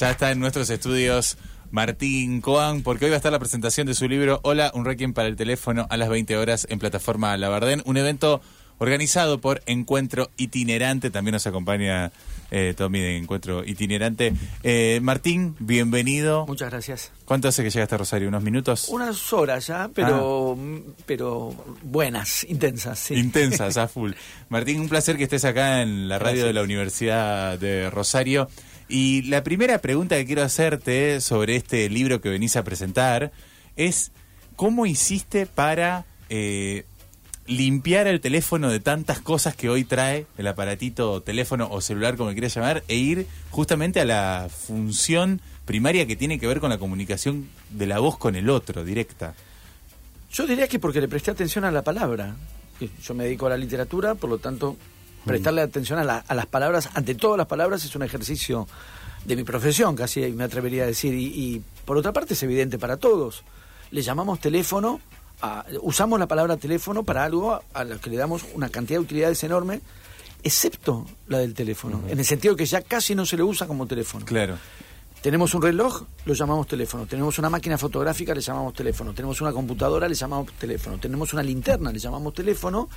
Ya está en nuestros estudios Martín Coan, porque hoy va a estar la presentación de su libro Hola, un requiem para el teléfono a las 20 horas en plataforma Labardén, un evento organizado por Encuentro Itinerante, también nos acompaña eh, Tommy de Encuentro Itinerante. Eh, Martín, bienvenido. Muchas gracias. ¿Cuánto hace que llegaste a Rosario? ¿Unos minutos? Unas horas ya, pero, pero buenas, intensas, sí. Intensas, a full. Martín, un placer que estés acá en la radio de la Universidad de Rosario. Y la primera pregunta que quiero hacerte sobre este libro que venís a presentar es, ¿cómo hiciste para eh, limpiar el teléfono de tantas cosas que hoy trae el aparatito, teléfono o celular, como quieras llamar, e ir justamente a la función primaria que tiene que ver con la comunicación de la voz con el otro, directa? Yo diría que porque le presté atención a la palabra. Yo me dedico a la literatura, por lo tanto, prestarle atención a, las palabras, ante todas las palabras, es un ejercicio de mi profesión, casi me atrevería a decir. Y, por otra parte es evidente para todos. Le llamamos teléfono, usamos la palabra teléfono para algo a, lo que le damos una cantidad de utilidades enorme, excepto la del teléfono, en el sentido que ya casi no se le usa como teléfono. Claro. Tenemos un reloj, lo llamamos teléfono. Tenemos una máquina fotográfica, le llamamos teléfono. Tenemos una computadora, le llamamos teléfono. Tenemos una linterna, le llamamos teléfono.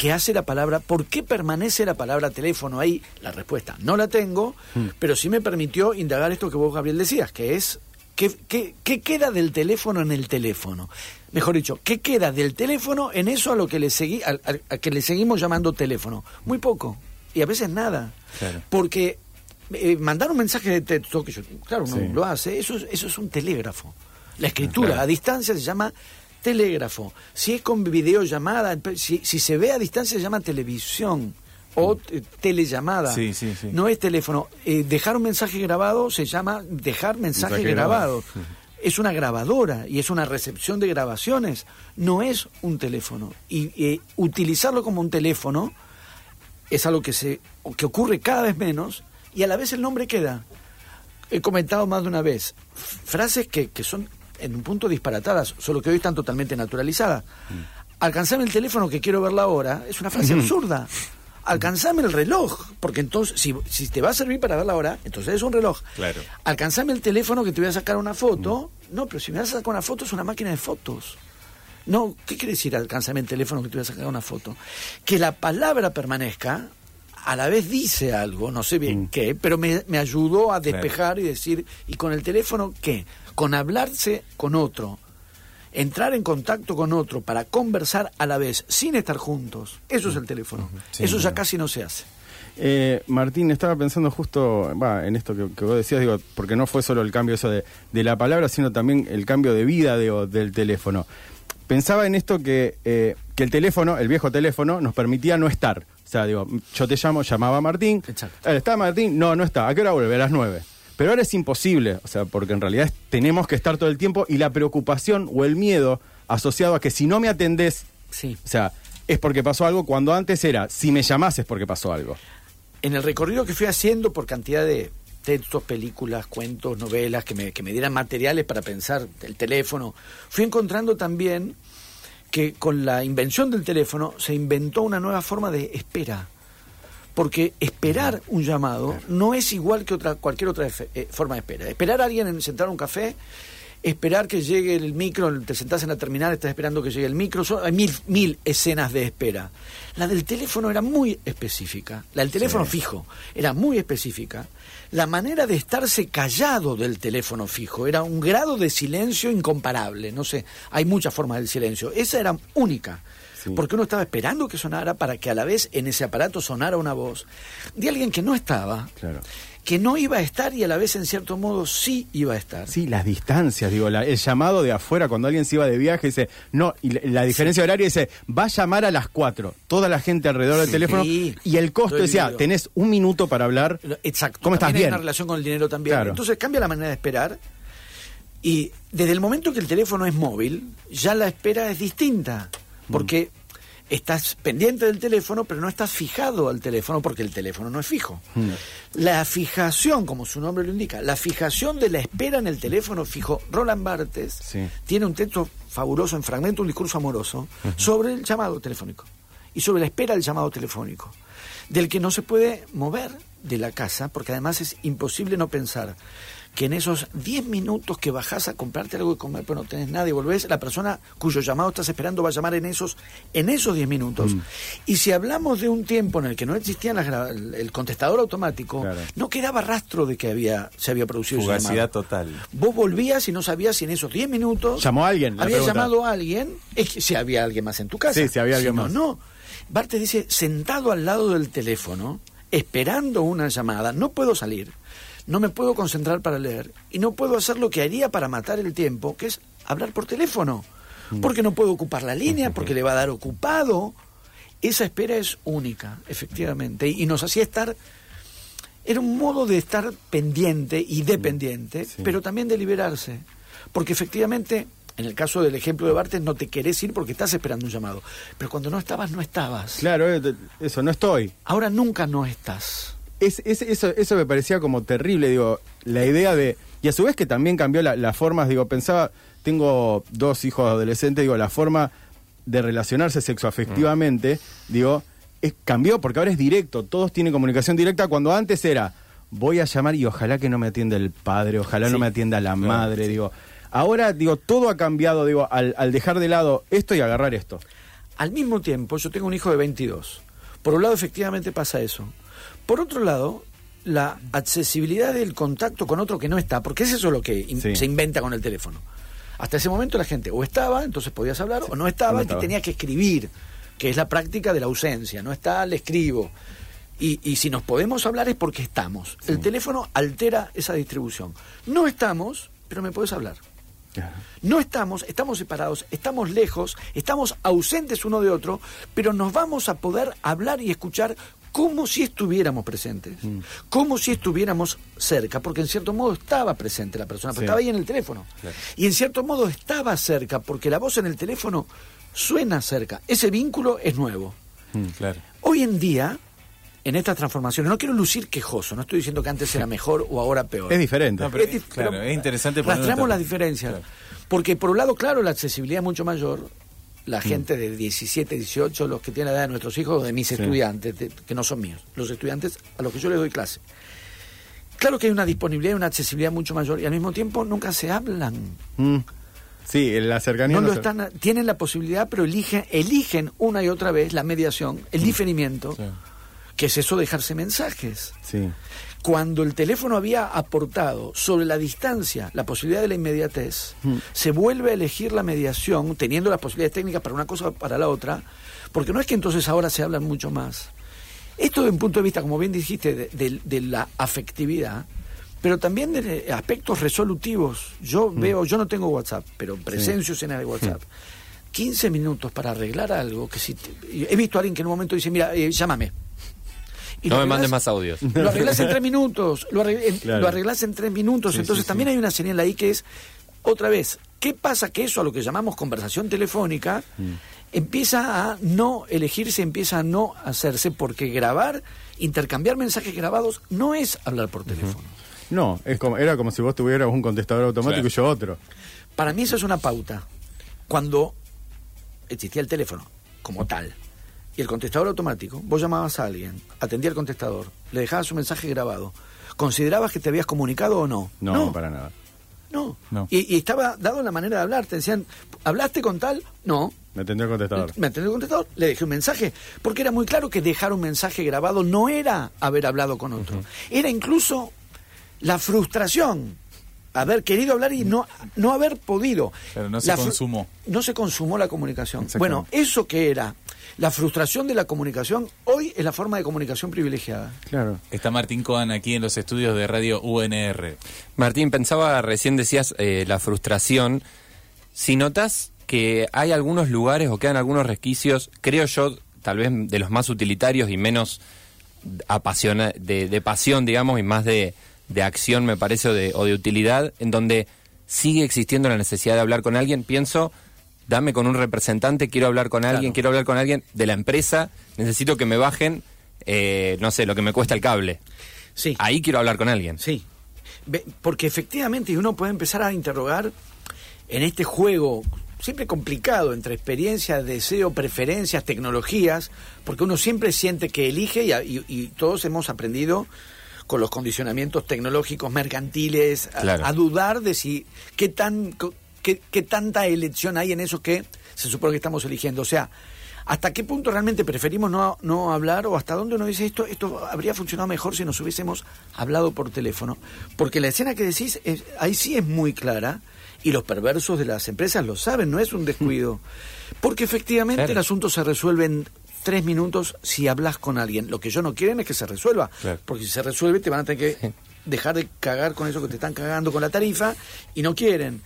¿Qué hace la palabra? ¿Por qué permanece la palabra teléfono ahí? La respuesta no la tengo, mm. pero sí me permitió indagar esto que vos, Gabriel, decías, que es ¿qué, qué, queda del teléfono en el teléfono? Mejor dicho, ¿qué queda del teléfono en eso a lo que le, seguí, a, que le seguimos llamando teléfono? Muy poco, y a veces nada. Porque eh, mandar un mensaje de texto, que yo, claro, uno lo hace, eso, eso es un telégrafo. La escritura a distancia se llama telégrafo. Si es con videollamada, si, si se ve a distancia se llama televisión o telellamada. No es teléfono. Eh, dejar un mensaje grabado se llama dejar mensaje, grabado. Es una grabadora y es una recepción de grabaciones. No es un teléfono. Y eh, utilizarlo como un teléfono es algo que, se, que ocurre cada vez menos y a la vez el nombre queda. He comentado más de una vez frases que, que son en un punto disparatadas, solo que hoy están totalmente naturalizadas. Mm. Alcanzame el teléfono que quiero ver la hora es una frase absurda. Alcanzame el reloj, porque entonces, si, si, te va a servir para ver la hora, entonces es un reloj. Claro. Alcanzame el teléfono que te voy a sacar una foto. Mm. No, pero si me vas a sacar una foto es una máquina de fotos. No, ¿qué quiere decir alcanzame el teléfono que te voy a sacar una foto? Que la palabra permanezca a la vez dice algo, no sé bien mm. qué, pero me, me, ayudó a despejar y decir, ¿y con el teléfono qué? Con hablarse con otro, entrar en contacto con otro para conversar a la vez, sin estar juntos. Eso es el teléfono. Eso ya casi no se hace. Eh, Martín, estaba pensando justo en esto que, vos decías, digo, porque no fue solo el cambio eso de, la palabra, sino también el cambio de vida del teléfono. Pensaba en esto que, eh, que el teléfono, el viejo teléfono, nos permitía no estar. O sea, digo, yo te llamo, llamaba a Martín. Exacto. Eh, ¿Está Martín? No, no está. ¿A qué hora vuelve? A las nueve. Pero ahora es imposible, o sea, porque en realidad tenemos que estar todo el tiempo y la preocupación o el miedo asociado a que si no me atendés, sí. o sea, es porque pasó algo, cuando antes era, si me llamás es porque pasó algo. En el recorrido que fui haciendo por cantidad de textos, películas, cuentos, novelas, que me, que me dieran materiales para pensar, el teléfono, fui encontrando también que con la invención del teléfono se inventó una nueva forma de espera. Porque esperar un llamado no es igual que otra, cualquier otra eh, forma de espera. Esperar a alguien en sentar un café, esperar que llegue el micro, te sentás en la terminal, estás esperando que llegue el micro, hay mil, mil escenas de espera. La del teléfono era muy específica, la del teléfono fijo era muy específica. La manera de estarse callado del teléfono fijo era un grado de silencio incomparable. No sé, hay muchas formas del silencio. Esa era única. Porque uno estaba esperando que sonara para que a la vez en ese aparato sonara una voz de alguien que no estaba. Claro que no iba a estar y a la vez en cierto modo sí iba a estar. Sí, las distancias, digo, el llamado de afuera cuando alguien se iba de viaje dice, no, y la, diferencia horaria dice, va a llamar a las 4, toda la gente alrededor del teléfono y el costo decía, tenés un minuto para hablar. Exacto. ¿Cómo estás bien? Hay una relación con el dinero también. Entonces cambia la manera de esperar y desde el momento que el teléfono es móvil, ya la espera es distinta, porque estás pendiente del teléfono, pero no estás fijado al teléfono porque el teléfono no es fijo. Hmm. La fijación, como su nombre lo indica, la fijación de la espera en el teléfono fijo, Roland Barthes tiene un texto fabuloso en Fragmento, un discurso amoroso, sobre el llamado telefónico y sobre la espera del llamado telefónico. del que no se puede mover de la casa, porque además es imposible no pensar que en esos 10 minutos que bajás a comprarte algo de comer, pero no tenés nada y volvés, la persona cuyo llamado estás esperando va a llamar en esos en esos 10 minutos. Mm. Y si hablamos de un tiempo en el que no existía el contestador automático, Claro. no quedaba rastro de que había se había producido ese llamado. Fugacidad total. Vos volvías y no sabías si en esos 10 minutos ¿Llamó a alguien? Había llamado a alguien, es que si había alguien más en tu casa. Sí, si había alguien no, más. No, Bartes dice, sentado al lado del teléfono, esperando una llamada, no puedo salir, no me puedo concentrar para leer y no puedo hacer lo que haría para matar el tiempo, que es hablar por teléfono, Mm. porque no puedo ocupar la línea, porque le va a dar ocupado. Esa espera es única, efectivamente, y nos hacía estar era un modo de estar pendiente y dependiente, Sí. pero también de liberarse. Porque efectivamente, en el caso del ejemplo de Bartes, no te querés ir porque estás esperando un llamado. Pero cuando no estabas, no estabas. Claro, eh, eso, no estoy. Ahora nunca no estás. Es, es- eso, eso me parecía como terrible, digo, la idea de... Y a su vez que también cambió la- las formas, digo, pensaba, tengo dos hijos adolescentes, digo, la forma de relacionarse sexoafectivamente, digo, es, cambió porque ahora es directo, todos tienen comunicación directa cuando antes era, voy a llamar y ojalá que no me atienda el padre, ojalá no me atienda la madre, digo. Ahora, digo, todo ha cambiado, digo, al, al dejar de lado esto y agarrar esto. Al mismo tiempo, yo tengo un hijo de 22. Por un lado, efectivamente pasa eso. Por otro lado, la accesibilidad del contacto con otro que no está, porque es eso lo que in- Sí. se inventa con el teléfono. Hasta ese momento la gente o estaba, entonces podías hablar, o no estaba, no y estaba. tenías que escribir, que es la práctica de la ausencia. No está, le escribo. Y, y si nos podemos hablar es porque estamos. El teléfono altera esa distribución. No estamos, pero me puedes hablar. No estamos, estamos separados, estamos lejos, estamos ausentes uno de otro, pero nos vamos a poder hablar y escuchar como si estuviéramos presentes, Mm. como si estuviéramos cerca, porque en cierto modo estaba presente la persona, pero Sí. estaba ahí en el teléfono. Claro. Y en cierto modo estaba cerca, porque la voz en el teléfono suena cerca. Ese vínculo es nuevo. Claro. Hoy en día, en estas transformaciones, no quiero lucir quejoso, no estoy diciendo que antes era mejor o ahora peor. Es diferente. No, pero- dif- claro, es interesante un las diferencias. Claro. Porque por un lado, claro, la accesibilidad es mucho mayor. Mm. La gente de 17, 18, los que tienen la edad de nuestros hijos, de mis estudiantes, de- que no son míos, los estudiantes a los que yo les doy clase. Claro que hay una disponibilidad y una accesibilidad mucho mayor y al mismo tiempo nunca se hablan. Mm. Sí, la cercanía... No no lo se- están, tienen la posibilidad, pero eligen, eligen una y otra vez la mediación, el diferimiento, Mm. Sí. Que es eso dejarse mensajes. Sí. Cuando el teléfono había aportado sobre la distancia la posibilidad de la inmediatez, se vuelve a elegir la mediación, teniendo las posibilidades técnicas para una cosa o para la otra, porque no es que entonces ahora se hablan mucho más. Esto de un punto de vista, como bien dijiste, de, de- de la afectividad, pero también de aspectos resolutivos. Yo veo, yo no tengo WhatsApp, pero presencio escenas de WhatsApp. 15 minutos para arreglar algo que si te- he visto a alguien que en un momento dice, mira, eh, llámame. Y No me mandes más audios. lo arreglás en tres minutos, lo, arregl- en- Claro. lo arreglás en tres minutos. Sí, Entonces sí, también sí. hay una señal ahí que es, otra vez, ¿qué pasa que eso a lo que llamamos conversación telefónica Mm. empieza a no elegirse, empieza a no hacerse, porque grabar, intercambiar mensajes grabados no es hablar por teléfono. No, es como, era como si vos tuvieras un contestador automático Claro. y yo otro. Para mí eso es una pauta. Cuando existía el teléfono como tal y el contestador automático, vos llamabas a alguien, atendía el contestador, le dejabas un mensaje grabado, ¿considerabas que te habías comunicado o no? No, para nada. No. No. Y, y estaba dado la manera de hablar. Te decían, ¿hablaste con tal? No. Me atendió el contestador. Me atendió el contestador, le dejé un mensaje. Porque era muy claro que dejar un mensaje grabado no era haber hablado con otro. Era incluso la frustración. Haber querido hablar y no, no haber podido. Pero no se La consumó. No se consumó la comunicación. Bueno, eso que era la frustración de la comunicación, hoy es la forma de comunicación privilegiada. Claro. Está Martín Coan aquí en los estudios de Radio UNR. Martín, pensaba, recién decías eh, la frustración. Si notas que hay algunos lugares o quedan algunos resquicios, creo yo, tal vez de los más utilitarios y menos apasiona de, de pasión, digamos, y más de, de acción, me parece, o de, o de utilidad, en donde sigue existiendo la necesidad de hablar con alguien, pienso, dame con un representante, quiero hablar con alguien, Claro. quiero hablar con alguien de la empresa, necesito que me bajen, eh, no sé, lo que me cuesta el cable. Sí. Ahí quiero hablar con alguien. Sí, porque efectivamente uno puede empezar a interrogar en este juego siempre complicado entre experiencia, deseo, preferencias, tecnologías, porque uno siempre siente que elige y, y- y todos hemos aprendido con los condicionamientos tecnológicos mercantiles a- Claro. a, dudar de si qué tan qué, qué tanta elección hay en eso que se supone que estamos eligiendo. O sea, hasta qué punto realmente preferimos no, no hablar o hasta dónde uno dice esto, esto habría funcionado mejor si nos hubiésemos hablado por teléfono. Porque la escena que decís es- ahí sí es muy clara y los perversos de las empresas lo saben, no es un descuido. Porque efectivamente Claro. el asunto se resuelve en tres minutos si hablas con alguien. Lo que yo no quieren es que se resuelva. Claro. Porque si se resuelve te van a tener que dejar de cagar con eso que te están cagando con la tarifa y no quieren.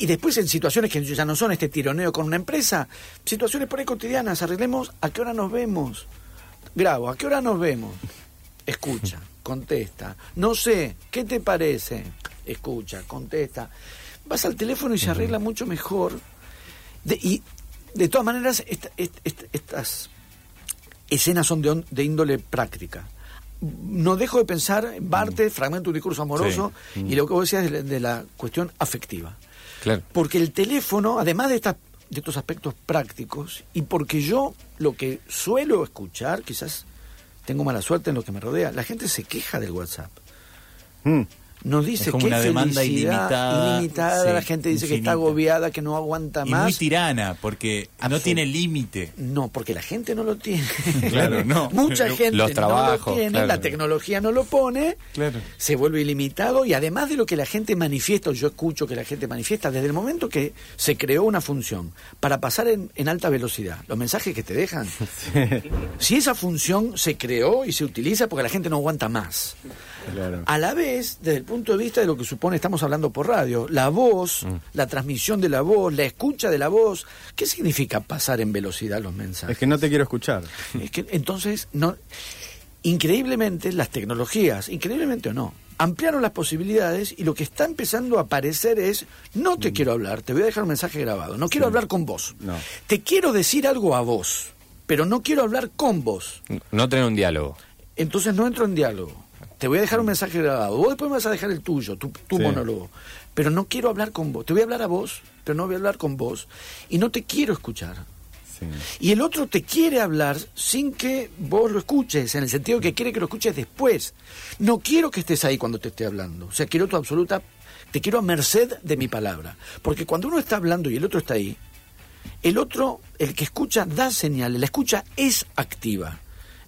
Y después en situaciones que ya no son este tironeo con una empresa, situaciones por ahí cotidianas, arreglemos a qué hora nos vemos. Grabo, ¿a qué hora nos vemos? Escucha, contesta. No sé, ¿qué te parece? Escucha, contesta. Vas al teléfono y se arregla mucho mejor. De- y de todas maneras, esta- est- est- estas escenas son de, on- de índole práctica. No dejo de pensar en Bartes, fragmento de un discurso amoroso, y lo que vos decías de la cuestión afectiva. Claro. Porque el teléfono, además de, estas de estos aspectos prácticos, y porque yo lo que suelo escuchar, quizás tengo mala suerte en lo que me rodea, la gente se queja del WhatsApp. Mm. Nos dice que una demanda ilimitada, ilimitada, sí, la gente dice que está agobiada, que no aguanta Y muy más. tirana, porque no tiene límite. No, porque la gente no lo tiene. Claro, no. Mucha gente Los no lo tiene, claro. la tecnología no lo pone, Claro. se vuelve ilimitado y además de lo que la gente manifiesta, yo escucho que la gente manifiesta, desde el momento que se creó una función para pasar en, en alta velocidad, los mensajes que te dejan, si esa función se creó y se utiliza porque la gente no aguanta más. Claro. A la vez, desde el punto de vista de lo que supone estamos hablando por radio, la voz, Mm. la transmisión de la voz, la escucha de la voz, ¿qué significa pasar en velocidad los mensajes? Es que no te quiero escuchar. Es que entonces, no, increíblemente las tecnologías, increíblemente o no, ampliaron las posibilidades y lo que está empezando a aparecer es, no te quiero hablar, te voy a dejar un mensaje grabado, no quiero hablar con vos, No. te quiero decir algo a vos, pero no quiero hablar con vos, No tener un diálogo. entonces no entro en diálogo. Te voy a dejar un mensaje grabado. Vos después me vas a dejar el tuyo, tu, tu Sí. monólogo. Pero no quiero hablar con vos. Te voy a hablar a vos, pero no voy a hablar con vos. Y no te quiero escuchar. Sí. Y el otro te quiere hablar sin que vos lo escuches, en el sentido que quiere que lo escuches después. No quiero que estés ahí cuando te esté hablando. O sea, quiero tu absoluta, te quiero a merced de mi palabra. Porque cuando uno está hablando y el otro está ahí, el otro, el que escucha, da señales. La escucha es activa.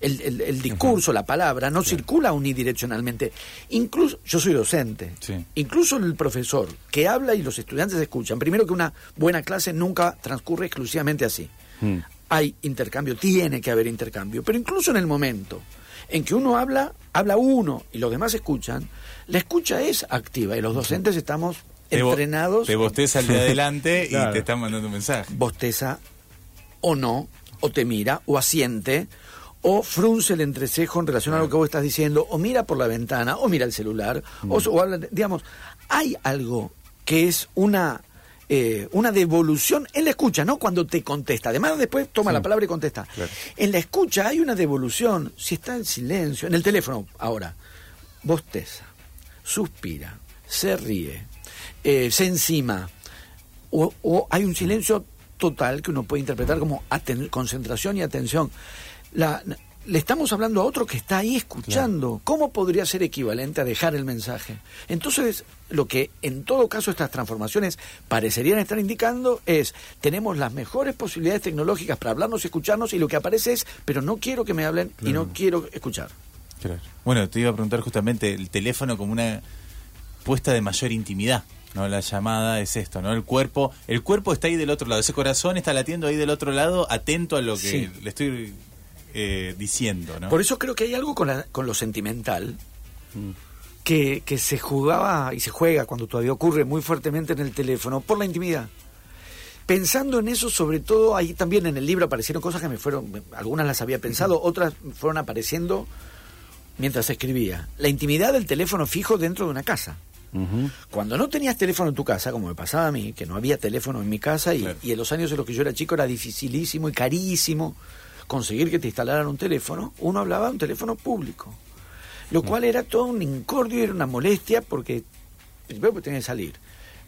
El, el- el discurso, la palabra, no circula unidireccionalmente. Incluso, yo soy docente, Sí. incluso el profesor que habla y los estudiantes escuchan. Primero que una buena clase nunca transcurre exclusivamente así. Mm. Hay intercambio, tiene que haber intercambio. Pero incluso en el momento en que uno habla, habla uno y los demás escuchan, la escucha es activa y los docentes estamos entrenados Te bosteza al de adelante Claro. y te están mandando un mensaje. bosteza o no, o te mira, o asiente, o frunce el entrecejo en relación a lo que vos estás diciendo, o mira por la ventana, o mira el celular, o, o habla, digamos, hay algo que es una eh, una devolución en la escucha, no cuando te contesta. Además, después toma la palabra y contesta. En la escucha hay una devolución. Si está en silencio, en el teléfono ahora, bosteza, suspira, se ríe, eh, se encima, o, o hay un silencio total que uno puede interpretar como concentración y atención. La- le estamos hablando a otro que está ahí escuchando. ¿Cómo podría ser equivalente a dejar el mensaje? Entonces, lo que en todo caso estas transformaciones parecerían estar indicando es, tenemos las mejores posibilidades tecnológicas para hablarnos y escucharnos y lo que aparece es, pero no quiero que me hablen y no quiero escuchar. Bueno, te iba a preguntar justamente el teléfono como una puesta de mayor intimidad. ¿no? La llamada es esto, ¿no? El cuerpo, el cuerpo está ahí del otro lado, ese corazón está latiendo ahí del otro lado, atento a lo que Sí. le estoy eh, diciendo, ¿no? Por eso creo que hay algo con, la- con lo sentimental que, que se jugaba y se juega cuando todavía ocurre muy fuertemente en el teléfono por la intimidad. Pensando en eso, sobre todo, ahí también en el libro aparecieron cosas que me fueron, algunas las había pensado, otras fueron apareciendo mientras escribía. La intimidad del teléfono fijo dentro de una casa. Cuando no tenías teléfono en tu casa, como me pasaba a mí, que no había teléfono en mi casa y, Claro. y en los años en los que yo era chico era dificilísimo y carísimo conseguir que te instalaran un teléfono, uno hablaba de un teléfono público. Lo cual era todo un incordio, era una molestia porque primero porque tenía que salir.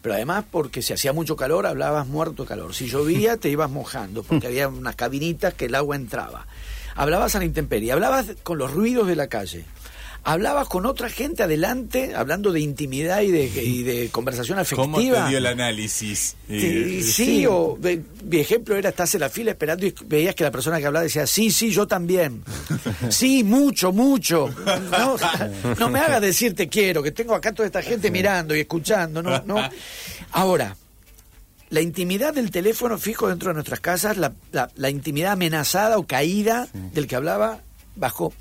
Pero además porque si hacía mucho calor hablabas muerto de calor. Si llovía te ibas mojando porque había unas cabinitas que el agua entraba. Hablabas a la intemperie, hablabas con los ruidos de la calle hablabas con otra gente adelante, hablando de intimidad y de, y de conversación afectiva. ¿Cómo te dio el análisis? Sí, sí, o de- mi ejemplo era estás en la fila esperando y veías que la persona que hablaba decía, sí, sí, yo también. Sí, mucho, mucho. No, no me hagas decir te quiero, que tengo acá toda esta gente mirando y escuchando. No, no. Ahora, la intimidad del teléfono fijo dentro de nuestras casas, la, la- la intimidad amenazada o caída del que hablaba bajo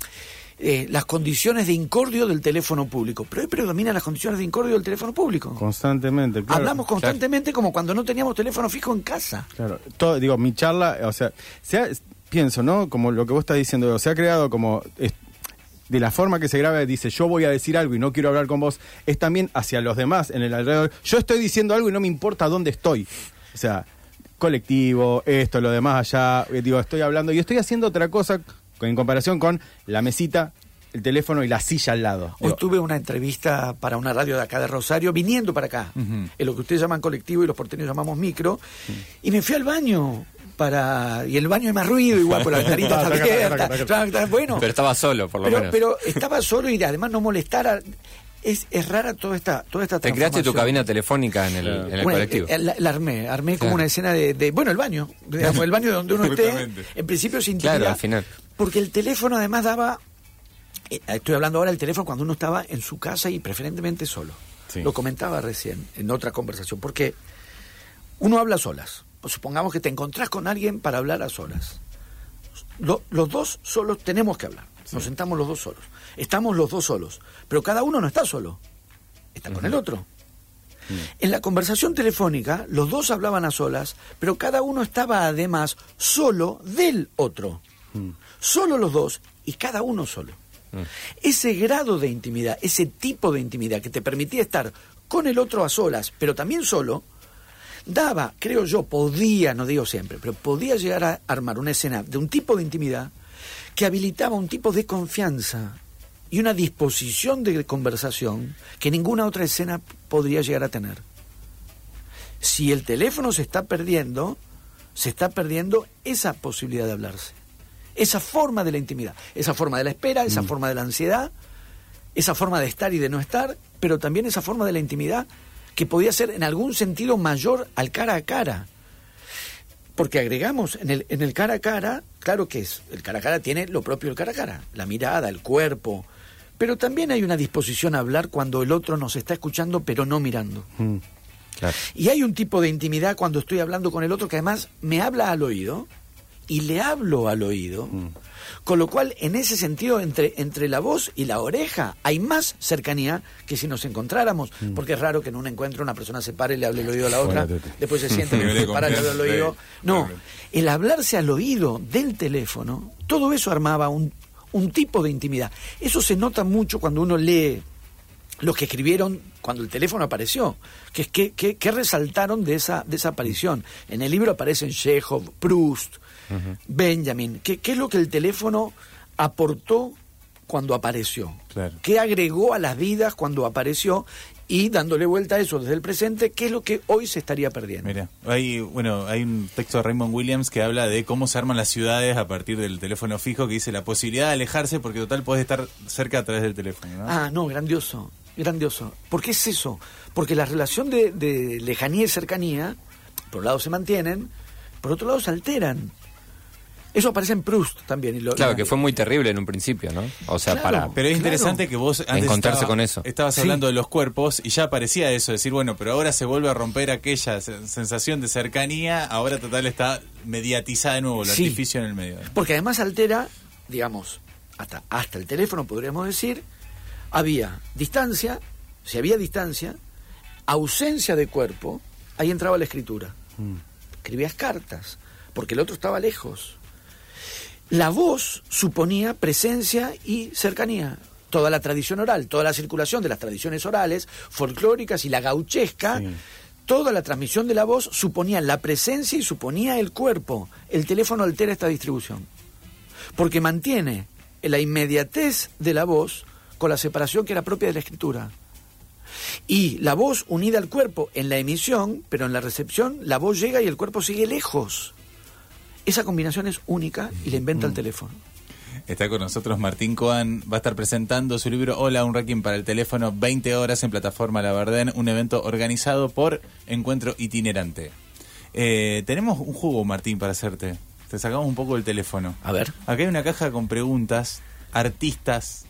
eh, las condiciones de incordio del teléfono público. Pero hoy predominan las condiciones de incordio del teléfono público. Constantemente, claro. Hablamos constantemente como cuando no teníamos teléfono fijo en casa. Claro, todo, digo, mi charla, o sea, se ha- pienso, ¿no? Como lo que vos estás diciendo, se ha creado como de la forma que se graba, dice, yo voy a decir algo y no quiero hablar con vos, es también hacia los demás en el alrededor. Yo estoy diciendo algo y no me importa dónde estoy. O sea, colectivo, esto, lo demás allá, eh, digo, estoy hablando y estoy haciendo otra cosa en comparación con la mesita, el teléfono y la silla al lado. Hoy Digo, tuve una entrevista para una radio de acá de Rosario, viniendo para acá, en lo que ustedes llaman colectivo y los porteños llamamos micro, y me fui al baño para y el baño hay más ruido igual por la ventanita está abierta bueno Pero estaba solo, por lo pero, menos. pero estaba solo y además no molestara es, es rara toda esta toda esta Te creaste tu cabina telefónica en el, en el Bueno, colectivo. eh, La, la armé, armé como Claro. una escena de, de- bueno, el baño, digamos, el baño donde uno esté, en principio sin. Claro, al final. Porque el teléfono además daba, eh, estoy hablando ahora del teléfono cuando uno estaba en su casa y preferentemente solo. Sí. Lo comentaba recién en otra conversación, porque uno habla a solas. Supongamos que te encontrás con alguien para hablar a solas. Lo- los dos solos tenemos que hablar. Nos sentamos los dos solos. Estamos los dos solos. Pero cada uno no está solo. Está con el otro. En la conversación telefónica, los dos hablaban a solas, pero cada uno estaba además solo del otro. Solo los dos y cada uno solo. Ese grado de intimidad, ese tipo de intimidad que te permitía estar con el otro a solas, pero también solo, daba, creo yo, podía, no digo siempre, pero podía llegar a armar una escena de un tipo de intimidad que habilitaba un tipo de confianza y una disposición de conversación que ninguna otra escena podría llegar a tener. Si el teléfono se está perdiendo, se está perdiendo esa posibilidad de hablarse, esa forma de la intimidad, esa forma de la espera, esa forma de la ansiedad, esa forma de estar y de no estar, pero también esa forma de la intimidad que podía ser en algún sentido mayor al cara a cara. Porque agregamos en el, en el cara a cara, claro que es, el cara a cara tiene lo propio del cara a cara, la mirada, el cuerpo, pero también hay una disposición a hablar cuando el otro nos está escuchando pero no mirando. mm, Claro. Y hay un tipo de intimidad cuando estoy hablando con el otro que además me habla al oído y le hablo al oído. Con lo cual, en ese sentido, entre, entre la voz y la oreja hay más cercanía que si nos encontráramos. Porque es raro que en un encuentro una persona se pare y le hable al oído a la otra, después se siente, de se para y le habla confianza, oído. No, el hablarse al oído del teléfono, todo eso armaba un, un tipo de intimidad. Eso se nota mucho cuando uno lee los que escribieron cuando el teléfono apareció, que es que, que- que resaltaron de esa, de esa aparición. En el libro aparecen Chekhov, Proust, Benjamin. ¿Qué, qué es lo que el teléfono aportó cuando apareció? Claro. ¿Qué agregó a las vidas cuando apareció? Y dándole vuelta a eso desde el presente, ¿qué es lo que hoy se estaría perdiendo? Mira, hay, bueno, hay un texto de Raymond Williams que habla de cómo se arman las ciudades a partir del teléfono fijo, que dice la posibilidad de alejarse porque total podés estar cerca a través del teléfono. ¿no? Ah, no, grandioso, grandioso. ¿Por qué es eso? Porque la relación de, de lejanía y cercanía, por un lado se mantienen, por otro lado se alteran. Eso aparece en Proust también. y lo- Claro, y- que fue muy terrible en un principio, ¿no? O sea, Claro. para... Pero es Claro. interesante que vos antes Encontrarse estaba- con eso. estabas Sí. hablando de los cuerpos y ya aparecía eso, decir, bueno, pero ahora se vuelve a romper aquella se- sensación de cercanía, ahora total está mediatizada de nuevo, el Sí. artificio en el medio. Porque además altera, digamos, hasta, hasta el teléfono podríamos decir, había distancia, si había distancia, ausencia de cuerpo, ahí entraba la escritura. Escribías cartas, porque el otro estaba lejos. La voz suponía presencia y cercanía. Toda la tradición oral, toda la circulación de las tradiciones orales, folclóricas y la gauchesca, Sí. toda la transmisión de la voz suponía la presencia y suponía el cuerpo. El teléfono altera esta distribución. Porque mantiene la inmediatez de la voz con la separación que era propia de la escritura. Y la voz unida al cuerpo en la emisión, pero en la recepción, la voz llega y el cuerpo sigue lejos. Esa combinación es única y la inventa el teléfono. Está con nosotros Martín Coan, va a estar presentando su libro Hola, un ranking para el teléfono, 20 horas en plataforma La Verdén, un evento organizado por Encuentro Itinerante. Eh, tenemos un juego, Martín, para hacerte. Te sacamos un poco del teléfono. A ver. Acá hay una caja con preguntas, artistas,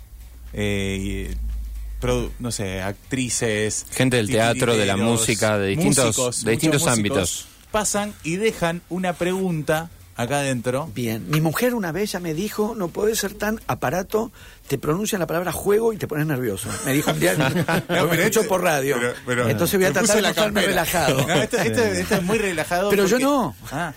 eh, y, produ- no sé, actrices. Gente del teatro, de la música, de distintos- músicos, de distintos ámbitos. Pasan y dejan una pregunta acá adentro. Bien, mi mujer una vez ya me dijo, no puedes ser tan aparato, te pronuncian la palabra juego y te pones nervioso. Me dijo un día, lo pero escucho este- por radio. pero- pero- Entonces voy a tratar de campera. relajado. No, este, este- este es muy relajado. Pero yo no. Ah.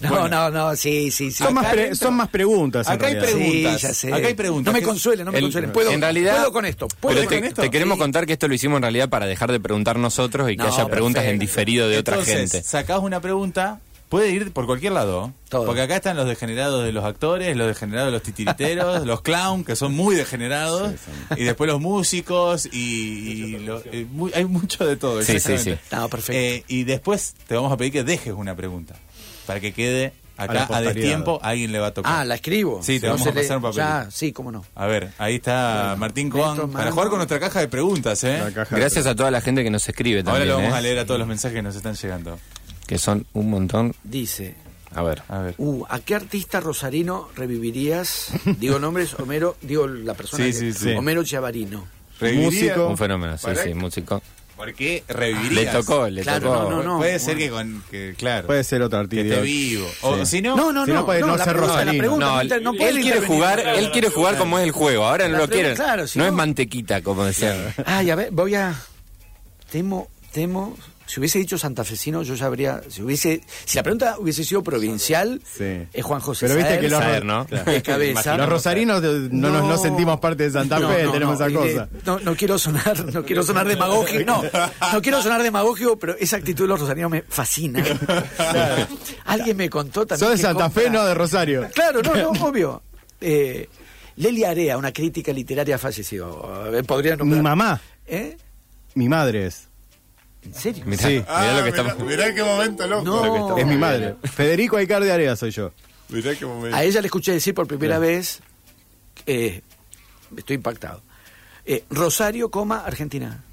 No, Bueno. no, no, sí, sí, sí. Son más, pre- son más preguntas. Acá hay preguntas. Sí, ya sé. Acá hay preguntas. No me consuelen, no me El- consuelen. Puedo, en realidad, puedo con esto. ¿Puedo con te, esto? te queremos Sí. contar que esto lo hicimos en realidad para dejar de preguntar nosotros y que No, haya preguntas en diferido de otra gente. sacás una pregunta, puede ir por cualquier lado. Todo. Porque acá están los degenerados de los actores, los degenerados de los titiriteros, los clown, que son muy degenerados, y después los músicos, y, y lo- eh, muy- hay mucho de todo. Sí, sí, sí. No, perfecto. Eh, y después te vamos a pedir que dejes una pregunta, para que quede A acá a, posteridad. destiempo, a alguien le va a tocar. Ah, la escribo. Sí, te No vamos a pasar un papelito. Ya, sí, cómo no. A ver, ahí está Martín Coan, para jugar con nuestra caja de preguntas, ¿eh? De Gracias a toda la gente que nos escribe Ahora también, lo vamos ¿eh? a leer a todos los mensajes que nos están llegando. Que son un montón. Dice, A ver. A ver. uh, ¿a qué artista rosarino revivirías? Digo nombres, Homero, digo la persona Sí, que- sí, sí. Homero Chavarino. ¿Reviviría? Músico. Un fenómeno, sí, ¿Para sí, músico. ¿Por qué Le revivirías? tocó, le Claro, tocó. no, no, no. Puede ser que con que claro. Puede ser otro que artista. esté vivo. O Sí. si no, No, no, Si no. no puede no la ser pregunta, No, no, él, inter- no puede él quiere jugar, él quiere jugar como es el juego. Ahora no lo quiere. claro, si no, no- es mantequita, como decían. Ay, a ver, voy a. Temo, temo. Si hubiese dicho santafesino, yo ya habría. Si hubiese, si la pregunta hubiese sido provincial, Sí. es Juan José. Pero viste Saer, que los, Saer, ¿no? de cabeza. los rosarinos eh, no, nos- no sentimos parte de Santa Fe, no, tenemos no, esa cosa. no, no quiero sonar, no quiero sonar demagógico, no, no quiero sonar demagógico, pero esa actitud de los rosarinos me fascina. Alguien me contó también. Sos de Santa Fe, no de Rosario. Claro, no, no, obvio. Eh, Leli Area, una crítica literaria falleció. A ver, Podría Mi nombrar. mamá, ¿Eh? mi madre es. ¿En serio? Mirá, Sí. mirá lo que estamos. mirá qué momento loco. No. Es mi madre. Federico Aicardi Area soy yo. Mirá qué momento. A ella le escuché decir por primera vez, eh, estoy impactado, eh, Rosario, coma, Argentina.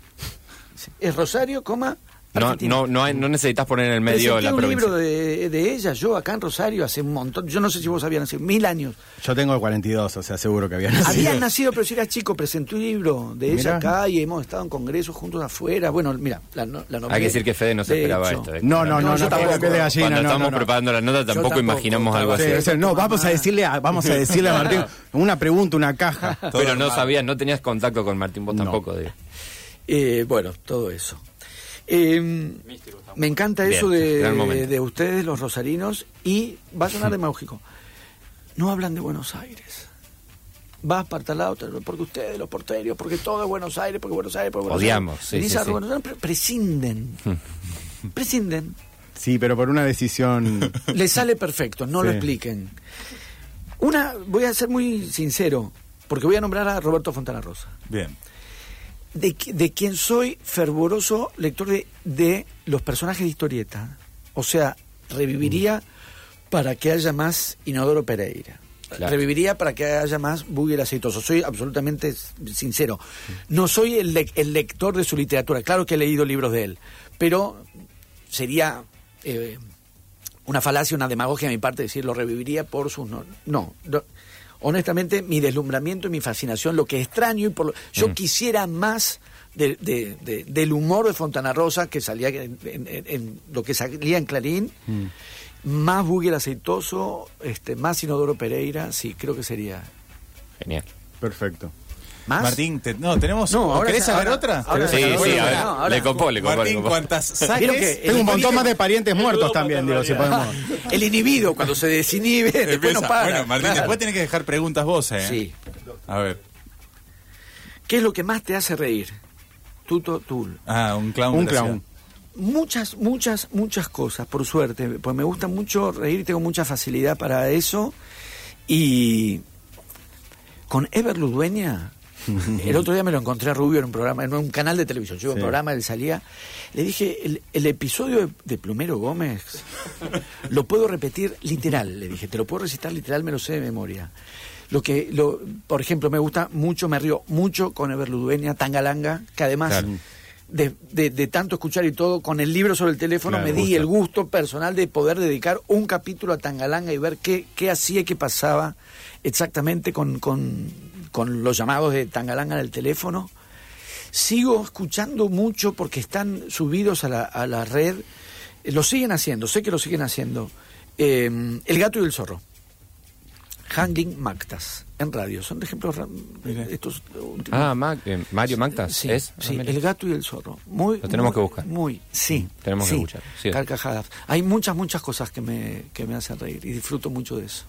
Es Rosario, coma, No, no, no, hay- no necesitas poner en el medio Presenté la un provincia. libro de, de ella, yo acá en Rosario, hace un montón, yo no sé si vos habías nacido, mil años. Yo tengo 42, o sea, seguro que había nacido. Habías nacido, pero si eras chico, presenté un libro de ella Mirá. acá y hemos estado en congresos juntos afuera. Bueno, mira, la, no- la nombré. Hay que decir que Fede no se esperaba hecho. esto. eh. No, no, no, No, yo no, tampoco. de gallina, Cuando no, estábamos no, no. preparando la nota tampoco, tampoco, imaginamos algo así. Sí, no, vamos a decirle, a- vamos a decirle a Martín una pregunta, una caja. Pero no sabías, no tenías contacto con Martín, vos tampoco. digo. Eh, bueno, todo eso. Eh, me encanta Bien, eso de, de ustedes, los rosarinos, y va a sonar demagógico. No hablan de Buenos Aires. Vas para tal lado, porque ustedes, los porteros, porque todo es Buenos Aires, porque Buenos Aires, porque Buenos Odiamos, Aires. sí, sí, a sí. Buenos Aires, pre- prescinden. prescinden. Sí, pero por una decisión. Le sale perfecto, no lo expliquen. Una, voy a ser muy sincero, porque voy a nombrar a Roberto Fontana Rosa. Bien. De, de quien soy fervoroso lector de, de los personajes de historieta. O sea, reviviría para que haya más Inodoro Pereira. Claro. Reviviría para que haya más Bugger Aceitoso. Soy absolutamente sincero. No soy el, le- el lector de su literatura. Claro que he leído libros de él. Pero sería eh, una falacia, una demagogia de mi parte decir lo reviviría por sus... No, no, no. Honestamente mi deslumbramiento y mi fascinación, lo que extraño y por lo, yo quisiera más de- de- de- del humor de Fontana Rosa que salía en, en- en- en lo que salía en Clarín, más Bugger Aceitoso, este, más Inodoro Pereira, sí, creo que sería. Genial. Perfecto. ¿Más? Martín, te- no, tenemos. No, ahora ¿Querés ahora- otra? ahora Sí, ya- sí, bueno, a ver, no, ahora- le copó, le Martín, cuantas saques. Tengo un montón más de parientes muertos también, digo, si podemos. El inhibido, cuando se desinhibe, después no para. Bueno, Martín, Claro. después tenés que dejar preguntas vos, ¿eh? Sí. A ver. ¿Qué es lo que más te hace reír? Tuto Tul. Ah, un clown. Un clown. Muchas, muchas, muchas cosas, por suerte. Pues me gusta mucho reír, tengo mucha facilidad para eso. Y con Ever Ludueña El otro día me lo encontré a Rubio en un programa, en un canal de televisión. Yo iba un programa, él salía. Le dije, el, el episodio de, de Plumero Gómez lo puedo repetir literal. Le dije, te lo puedo recitar literal, me lo sé de memoria. Lo que, lo, por ejemplo, me gusta mucho, me río mucho con Ever Ludueña, Tangalanga, que además Claro. de, de- de tanto escuchar y todo, con el libro sobre el teléfono Claro, me di el gusto personal de poder dedicar un capítulo a Tangalanga y ver qué, qué hacía y qué pasaba exactamente con, con, con los llamados de Tangalanga en el teléfono. Sigo escuchando mucho porque están subidos a la, a la red. Eh, Lo siguen haciendo, sé que lo siguen haciendo. Eh, el gato y el zorro. Hanging Mactas en radio. Son ejemplos estos últimos. Ah, Mac- eh, Mario Magdas, Sí, ¿es? Ah, sí, el gato y el zorro. Muy, Lo tenemos muy- que buscar. Muy, sí. Tenemos que escuchar, sí. Carcajadas. Hay muchas, muchas cosas que me, que me hacen reír y disfruto mucho de eso.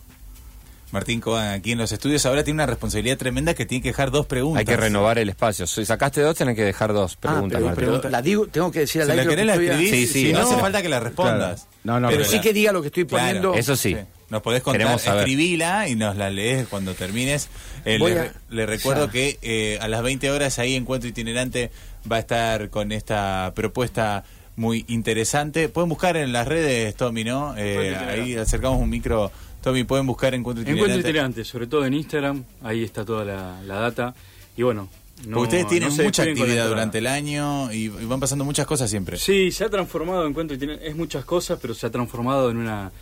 Martín Coban aquí en los estudios ahora tiene una responsabilidad tremenda que tiene que dejar dos preguntas. Hay que renovar el espacio. Si sacaste dos, tenés que dejar dos preguntas. ah, pero, pero la digo, tengo que decir Si la querés que la a- escribís, Sí, sí, si no no. hace falta que la respondas. Claro. No, no, pero pero sí la- que diga lo que estoy Claro. poniendo. Eso sí. Nos podés contar, escribila y nos la lees cuando termines. Eh, le, a- re- le recuerdo ya. que eh, a las 20 horas ahí Encuentro Itinerante va a estar con esta propuesta muy interesante. Pueden buscar en las redes, Tommy, ¿no? Eh, ahí acercamos un micro. Tommy, pueden buscar Encuentro Itinerante. Encuentro itinerante, sobre todo en Instagram, ahí está toda la, la data. Y bueno, no, ustedes tienen no mucha actividad durante el año y, y van pasando muchas cosas siempre. Sí, se ha transformado Encuentro itinerante, es muchas cosas, pero se ha transformado en una...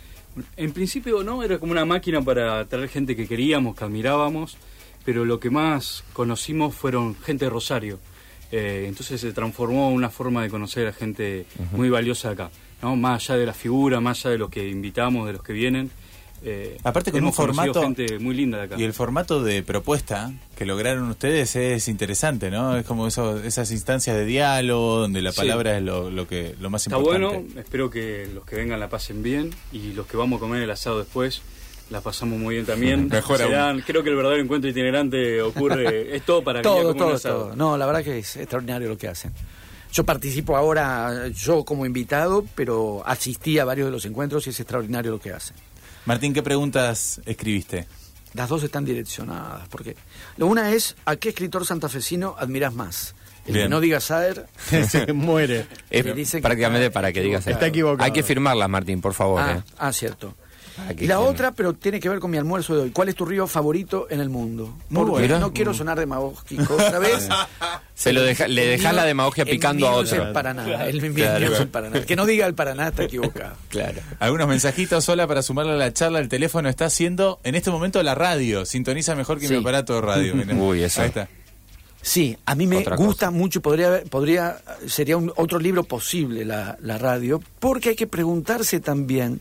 En principio no, era como una máquina para traer gente que queríamos, que admirábamos, pero lo que más conocimos fueron gente de Rosario. Eh, entonces se transformó en una forma de conocer a gente muy valiosa acá, ¿no? Más allá de la figura, más allá de los que invitamos, de los que vienen. Eh, Aparte con un hemos formato- gente muy linda de acá. Y el formato de propuesta que lograron ustedes es interesante, ¿no? Es como eso, esas instancias de diálogo donde la Sí. palabra es lo, lo que lo más Está importante. bueno, espero que los que vengan la pasen bien y los que vamos a comer el asado después la pasamos muy bien también. Mejor aún. Serán- creo que el verdadero encuentro itinerante ocurre, es todo para venir a Todo, comer un todo, asado. todo. No, la verdad que es extraordinario lo que hacen. Yo participo ahora, yo como invitado, pero asistí a varios de los encuentros y es extraordinario lo que hacen. Martín, ¿qué preguntas escribiste? Las dos están direccionadas, porque lo una es ¿a qué escritor santafesino admiras más? El Bien. que no diga Saer, se muere. Es que que prácticamente está para que digas Está equivocado. Hay que firmarlas, Martín, por favor. ah, eh. ah, cierto. Para que Y la otra, pero tiene que ver con mi almuerzo de hoy. ¿Cuál es tu río favorito en el mundo? Porque bueno. no quiero sonar demagógico otra vez. Se lo deja- le mío- la demagogia el picando a otro. Es el Paraná. El Claro. es el Paraná. El que no diga el Paraná está equivocado. Claro. Algunos mensajitos sola para sumarle a la charla. El teléfono está haciendo en este momento la radio. Sintoniza mejor que Sí. mi aparato de radio. Uy, eso. Ahí está. Sí, a mí me Otra gusta cosa. mucho, podría, podría, sería un, otro libro posible la, la radio, porque hay que preguntarse también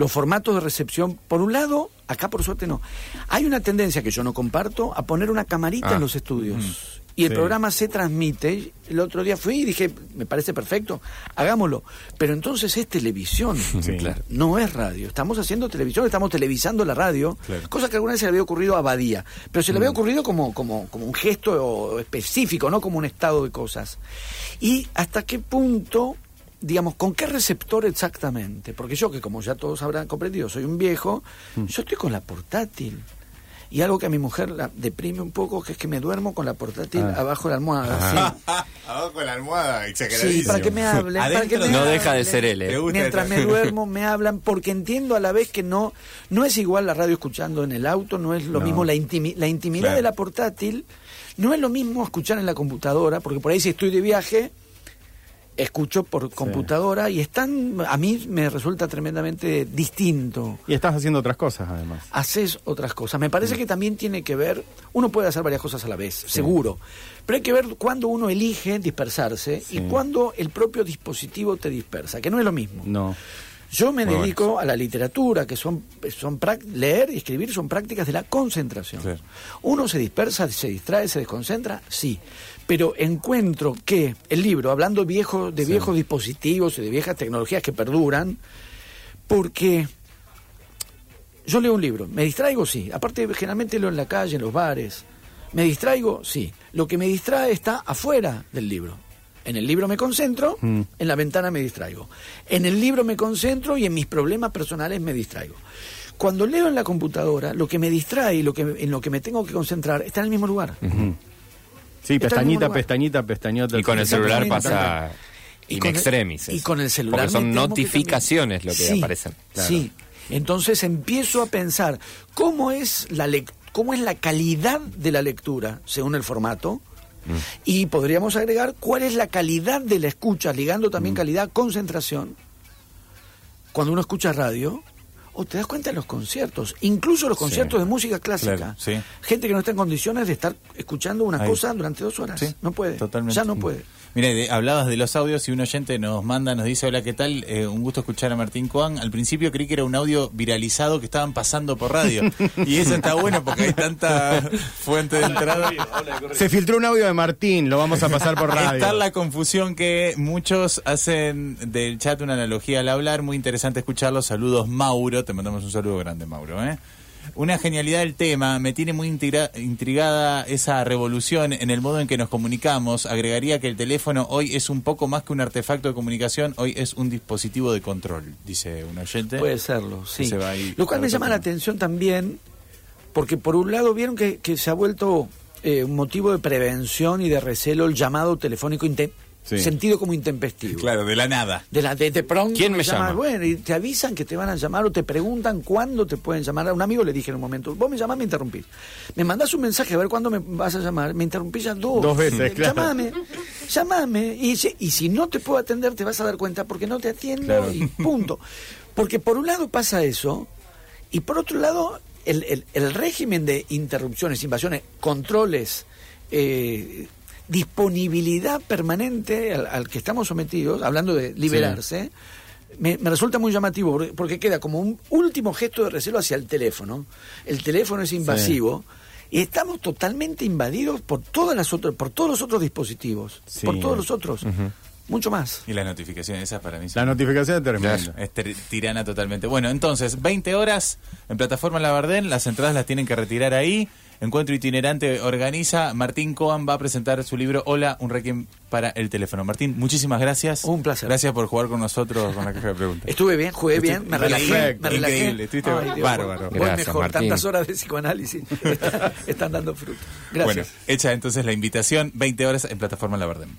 los formatos de recepción. Por un lado, acá por suerte no, hay una tendencia que yo no comparto a poner una camarita Ah. en los estudios. Y el Sí. programa se transmite. El otro día fui y dije, me parece perfecto, hagámoslo. Pero entonces es televisión, Sí. Claro. no es radio. Estamos haciendo televisión, estamos televisando la radio, Claro. cosa que alguna vez se le había ocurrido a Badía. Pero se le había ocurrido como, como, como un gesto específico, no como un estado de cosas. Y hasta qué punto, digamos, con qué receptor exactamente. Porque yo, que como ya todos habrán comprendido, soy un viejo, yo estoy con la portátil. Y algo que a mi mujer la deprime un poco, que es que me duermo con la portátil Ah. abajo de la almohada. sí. Abajo la almohada, Sí, para que me hablen. para que Adentro me No deja de ser él, eh. Mientras me duermo, me hablan, porque entiendo a la vez que no no es igual la radio escuchando en el auto, no es lo No. mismo la, intimi- la intimidad Claro. de la portátil, no es lo mismo escuchar en la computadora, porque por ahí si estoy de viaje, escucho por computadora y están, a mí me resulta tremendamente distinto Y estás haciendo otras cosas, además. haces otras cosas. Me parece que también tiene que ver, uno puede hacer varias cosas a la vez, seguro, pero hay que ver cuándo uno elige dispersarse y cuándo el propio dispositivo te dispersa, que no es lo mismo. No. Yo me Muy dedico a la literatura, que son, son leer y escribir son prácticas de la concentración. Claro. Uno se dispersa, se distrae, se desconcentra, sí. Pero encuentro que el libro, hablando viejo, de viejos dispositivos y de viejas tecnologías que perduran, porque yo leo un libro, me distraigo, sí. Aparte, generalmente leo en la calle, en los bares. ¿Me distraigo? Sí. Lo que me distrae está afuera del libro. En el libro me concentro, Mm. en la ventana me distraigo. En el libro me concentro y en mis problemas personales me distraigo. cuando leo en la computadora, lo que me distrae y lo que, en lo que me tengo que concentrar está en el mismo lugar. Sí, Está pestañita, pestañita, pestañota. Y con el celular pasa Y in con el- extremis. y con el celular Porque son que notificaciones lo que Sí, aparecen. Sí. Entonces empiezo a pensar cómo es la lec- cómo es la calidad de la lectura según el formato. Mm. Y podríamos agregar cuál es la calidad de la escucha, ligando Mm. también calidad, concentración. Cuando uno escucha radio, o te das cuenta en los conciertos, incluso los conciertos de música clásica. Claro, sí. Gente que no está en condiciones de estar escuchando una Ahí. cosa durante dos horas. Sí, no puede. totalmente. Ya no puede. Mire, de- hablabas de los audios y un oyente nos manda, nos dice, hola, ¿qué tal? Eh, un gusto escuchar a Martín Coan. Al principio creí que era un audio viralizado que estaban pasando por radio. y eso está bueno porque hay tanta fuente de entrada. Se filtró un audio de Martín, lo vamos a pasar por radio. Está la confusión que muchos hacen del chat una analogía al hablar, muy interesante escucharlo. Saludos Mauro, te mandamos un saludo grande Mauro. ¿eh? Una genialidad del tema, me tiene muy intriga- intrigada esa revolución en el modo en que nos comunicamos. Agregaría que el teléfono hoy es un poco más que un artefacto de comunicación, hoy es un dispositivo de control, dice un oyente. Puede serlo, sí. Se va ahí Lo cual me llama la atención también, porque por un lado vieron que, que se ha vuelto eh, un motivo de prevención y de recelo el llamado telefónico Sí. sentido como intempestivo. Claro, de la nada. De la de, de pronto ¿Quién me llama? Bueno, y te avisan que te van a llamar o te preguntan cuándo te pueden llamar. A un amigo le dije en un momento, vos me llamás, me interrumpís. Me mandás un mensaje a ver cuándo me vas a llamar, me interrumpís ya dos. Dos veces, Eh, claro. Llamame, llamame. Y si, y si no te puedo atender, te vas a dar cuenta porque no te atiendo Claro. y punto. Porque por un lado pasa eso, y por otro lado, el, el- el régimen de interrupciones, invasiones, controles, eh, disponibilidad permanente al, al que estamos sometidos, hablando de liberarse, me, me resulta muy llamativo porque, porque queda como un último gesto de recelo hacia el teléfono. El teléfono es invasivo. Y estamos totalmente invadidos por todas las otras, por todos los otros dispositivos, Sí. por todos los otros, mucho más. Y las notificaciones esas para mí son- La notificación es tremenda. Es ter- tirana totalmente. Bueno, entonces, 20 horas en plataforma Labardén, las entradas las tienen que retirar ahí. Encuentro Itinerante organiza. Martín Coan va a presentar su libro Hola, un requiem para el teléfono. Martín, muchísimas gracias. Un placer. Gracias por jugar con nosotros con la caja de preguntas. Estuve bien, jugué Estuve- bien, me relajé, Perfecto, me relajé. increíble, estuviste Ay, bárbaro. Voy Gracias, mejor, Martín. tantas horas de psicoanálisis están, están dando fruto. Gracias. Bueno, hecha entonces la invitación, 20 horas en plataforma Labardén.